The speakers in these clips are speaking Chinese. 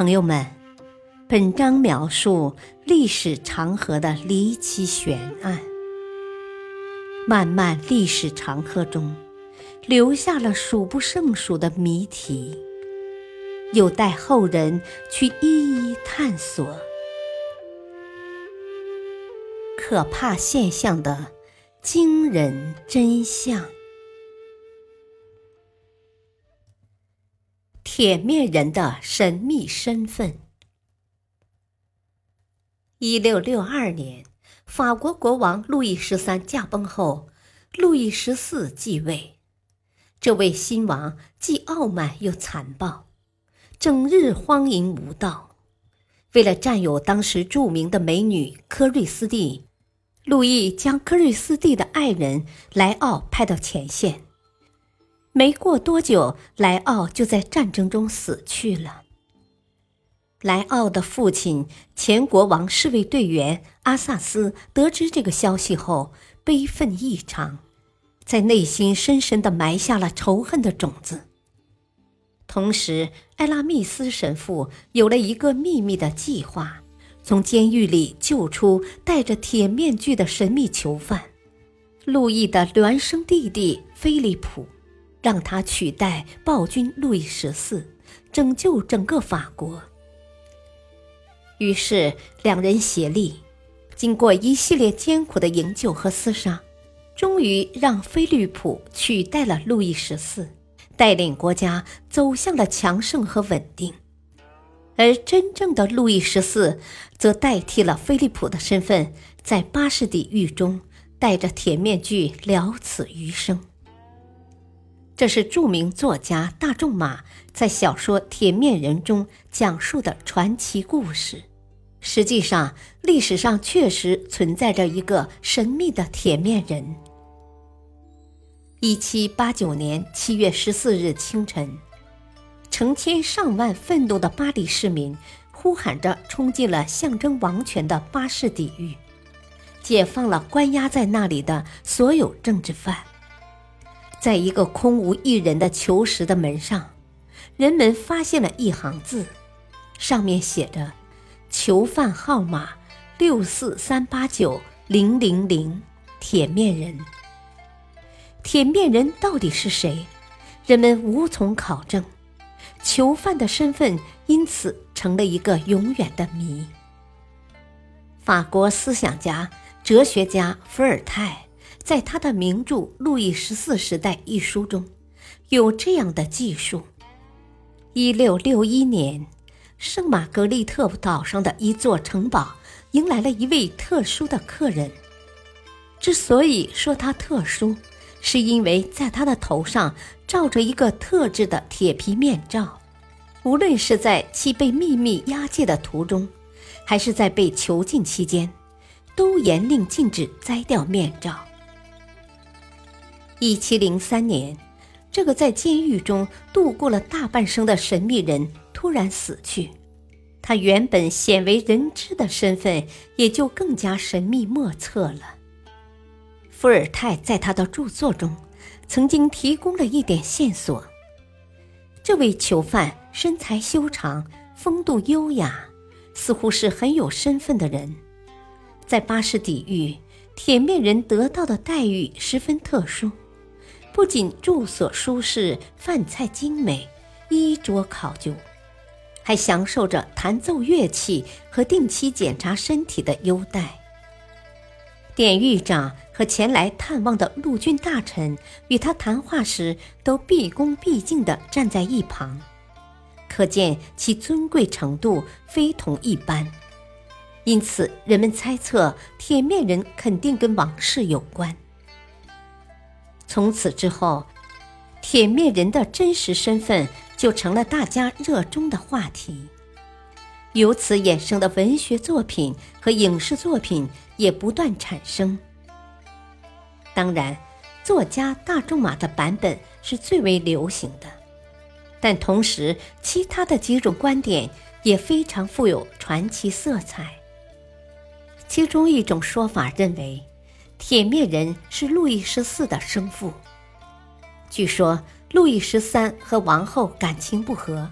朋友们，本章描述历史长河的离奇悬案。漫漫历史长河中，留下了数不胜数的谜题，有待后人去一一探索。可怕现象的惊人真相。铁面人的神秘身份。一六六二年，法国国王路易十三驾崩后，路易十四继位。这位新王既傲慢又残暴，整日荒淫无道。为了占有当时著名的美女科瑞斯蒂，路易将科瑞斯蒂的爱人莱奥派到前线。没过多久，莱奥就在战争中死去了。莱奥的父亲前国王侍卫队员阿萨斯得知这个消息后，悲愤异常，在内心深深的埋下了仇恨的种子。同时，艾拉密斯神父有了一个秘密的计划，从监狱里救出戴着铁面具的神秘囚犯——路易的孪生弟弟菲利普。让他取代暴君路易十四，拯救整个法国。于是两人协力，经过一系列艰苦的营救和厮杀，终于让菲利普取代了路易十四，带领国家走向了强盛和稳定。而真正的路易十四则代替了菲利普的身份，在巴士底狱中戴着铁面具了此余生。这是著名作家大仲马在小说《铁面人》中讲述的传奇故事。实际上，历史上确实存在着一个神秘的铁面人。一七八九年七月十四日清晨，成千上万愤怒的巴黎市民呼喊着冲进了象征王权的巴士底狱，解放了关押在那里的所有政治犯。在一个空无一人的囚室的门上，人们发现了一行字，上面写着：“囚犯号码六四三八九零零零，铁面人。”铁面人到底是谁？人们无从考证，囚犯的身份因此成了一个永远的谜。法国思想家、哲学家伏尔泰。在他的名著《路易十四时代》一书中，有这样的记述：一六六一年，圣玛格丽特岛上的一座城堡迎来了一位特殊的客人。之所以说他特殊，是因为在他的头上罩着一个特制的铁皮面罩，无论是在其被秘密押解的途中，还是在被囚禁期间，都严令禁止摘掉面罩。一七零三年，这个在监狱中度过了大半生的神秘人突然死去，他原本鲜为人知的身份也就更加神秘莫测了。伏尔泰在他的著作中曾经提供了一点线索：这位囚犯身材修长，风度优雅，似乎是很有身份的人。在巴士底狱，铁面人得到的待遇十分特殊。不仅住所舒适、饭菜精美、衣着考究，还享受着弹奏乐器和定期检查身体的优待。典狱长和前来探望的陆军大臣与他谈话时，都毕恭毕敬地站在一旁，可见其尊贵程度非同一般。因此，人们猜测铁面人肯定跟王室有关。从此之后，铁面人的真实身份就成了大家热衷的话题。由此衍生的文学作品和影视作品也不断产生。当然，作家大仲马的版本是最为流行的，但同时其他的几种观点也非常富有传奇色彩。其中一种说法认为。铁面人是路易十四的生父。据说路易十三和王后感情不和，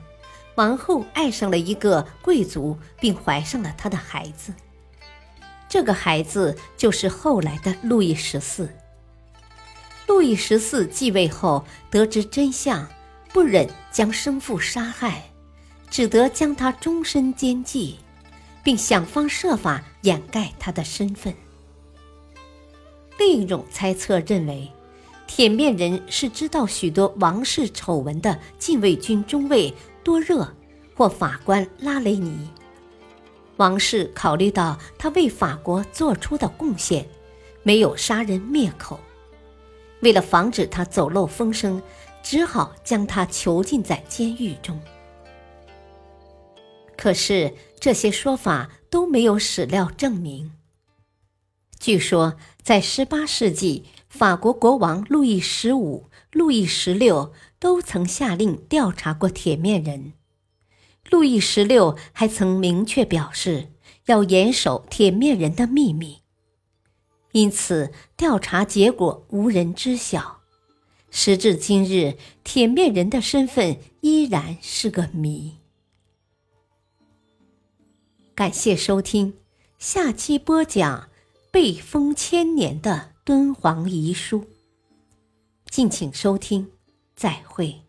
王后爱上了一个贵族，并怀上了他的孩子。这个孩子就是后来的路易十四。路易十四继位后，得知真相，不忍将生父杀害，只得将他终身监禁，并想方设法掩盖他的身份。另一种猜测认为，铁面人是知道许多王室丑闻的禁卫军中尉多热或法官拉雷尼。王室考虑到他为法国做出的贡献，没有杀人灭口。为了防止他走漏风声，只好将他囚禁在监狱中。可是这些说法都没有史料证明。据说，在18世纪，法国国王路易十五、路易十六都曾下令调查过铁面人。路易十六还曾明确表示要严守铁面人的秘密。因此，调查结果无人知晓。时至今日，铁面人的身份依然是个谜。感谢收听，下期播讲被封千年的敦煌遗书。敬请收听，再会。